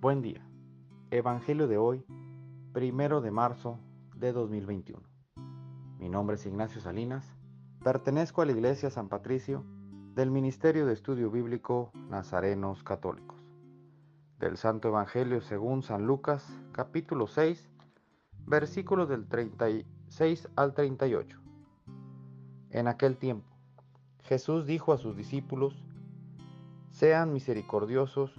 Buen día. Evangelio de hoy, primero de marzo de 2021. Mi nombre es Ignacio Salinas. Pertenezco a la Iglesia San Patricio del Ministerio de Estudio Bíblico Nazarenos Católicos. Del Santo Evangelio según San Lucas, capítulo 6, versículos del 36 al 38. En aquel tiempo, Jesús dijo a sus discípulos, Sean misericordiosos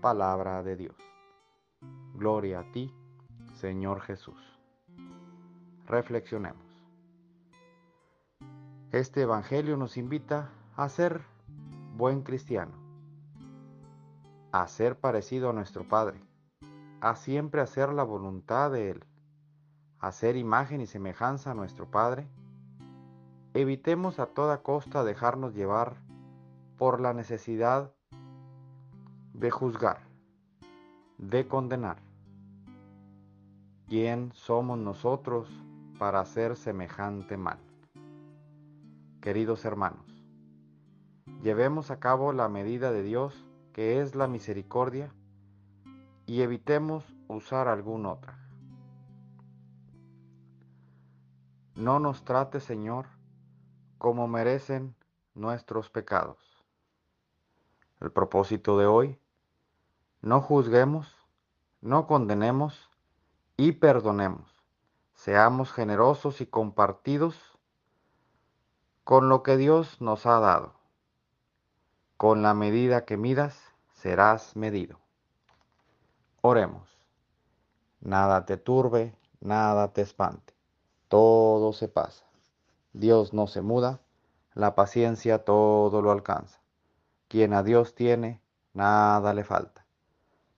palabra de Dios. Gloria a ti, Señor Jesús. Reflexionemos. Este Evangelio nos invita a ser buen cristiano, a ser parecido a nuestro Padre, a siempre hacer la voluntad de Él, a ser imagen y semejanza a nuestro Padre. Evitemos a toda costa dejarnos llevar por la necesidad de juzgar, de condenar. ¿Quién somos nosotros para hacer semejante mal? Queridos hermanos, llevemos a cabo la medida de Dios que es la misericordia y evitemos usar alguna otra. No nos trate, Señor, como merecen nuestros pecados. El propósito de hoy no juzguemos, no condenemos y perdonemos. Seamos generosos y compartidos con lo que Dios nos ha dado. Con la medida que midas, serás medido. Oremos. Nada te turbe, nada te espante. Todo se pasa. Dios no se muda, la paciencia todo lo alcanza. Quien a Dios tiene, nada le falta